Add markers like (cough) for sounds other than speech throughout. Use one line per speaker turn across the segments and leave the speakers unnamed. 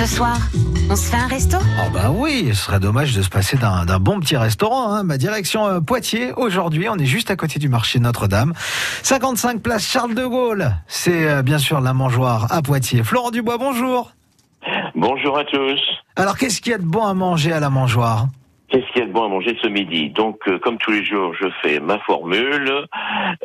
Ce soir, on se fait un resto?
Oh bah oui, ce serait dommage de se passer d'un d'un bon petit restaurant. Hein. Ma direction euh, Poitiers, aujourd'hui, on est juste à côté du marché Notre-Dame. 55 place Charles de Gaulle. C'est euh, bien sûr la mangeoire à Poitiers. Florent Dubois, bonjour.
Bonjour à tous.
Alors qu'est-ce qu'il y a de bon à manger à la mangeoire?
Qu'est-ce qu'il y a de bon à manger ce midi Donc, euh, comme tous les jours, je fais ma formule.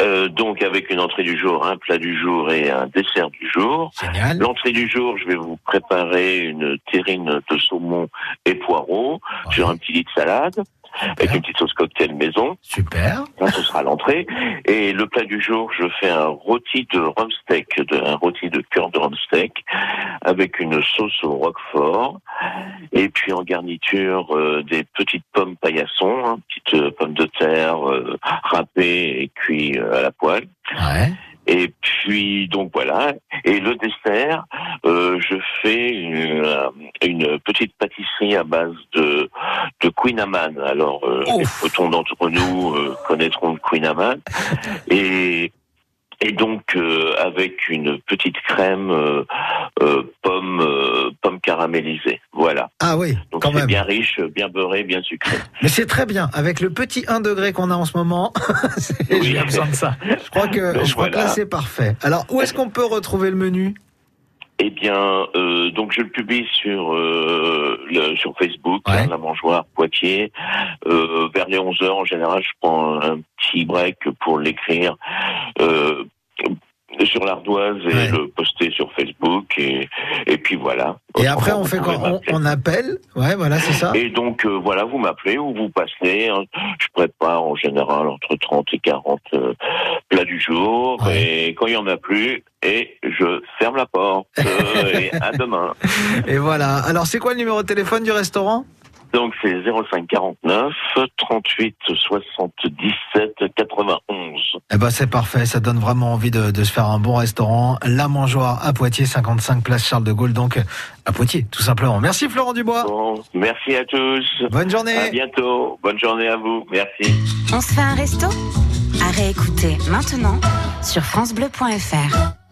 Euh, donc, avec une entrée du jour, un plat du jour et un dessert du jour.
Génial.
L'entrée du jour, je vais vous préparer une terrine de saumon et poireaux sur un petit lit de salade avec une petite sauce cocktail maison.
Super.
Ça, ce sera l'entrée. Et le plat du jour, je fais un rôti de rumsteak, de, un rôti de cœur de rumsteak avec une sauce au roquefort. Et puis en garniture, euh, des petites pommes paillassons, hein, petites euh, pommes de terre euh, râpées et cuites euh, à la poêle.
Ouais.
Et puis donc voilà. Et le dessert, euh, je fais une, une petite pâtisserie à base de de Queen Amman. Alors euh, les d'entre nous euh, connaîtront le Queen Amman. (laughs) Et et donc euh, avec une petite crème euh, euh, pomme euh, pomme caramélisée. Voilà.
Ah oui,
Donc
quand même.
bien riche, bien beurré, bien sucré.
Mais c'est très bien. Avec le petit 1 degré qu'on a en ce moment, (laughs) c'est-
Oui.
j'ai besoin de ça. Je crois que,
Donc
je crois que
voilà.
là c'est parfait. Alors où est-ce qu'on peut retrouver le menu?
Eh bien, euh, donc je le publie sur euh, le- sur Facebook,
Ouais.
hein, la mangeoire Poitiers. Euh, vers les 11 heures, en général, je prends un petit break pour l'écrire euh, sur l'ardoise et
Ouais.
le poster sur Facebook. Et, et puis voilà.
Et après on fait quoi on, appelle Ouais, voilà, c'est ça.
Et donc euh, voilà, vous m'appelez ou vous passez. hein. Je prépare en général entre 30 et 40 euh, plats du jour.
Ouais.
Et quand il y en a plus, et je ferme la porte. euh, et à (laughs) demain.
Et voilà. Alors c'est quoi le numéro de téléphone du restaurant?
Donc c'est 05 49 38 77 91.
Eh ben c'est parfait, ça donne vraiment envie de, de se faire un bon restaurant. La Mangeoire à Poitiers, 55 place Charles de Gaulle, donc à Poitiers, tout simplement. Merci Florent Dubois.
Bon, merci à tous.
Bonne
À
journée.
bientôt. Bonne journée à vous. Merci.
On se fait un resto? À réécouter maintenant sur FranceBleu.fr.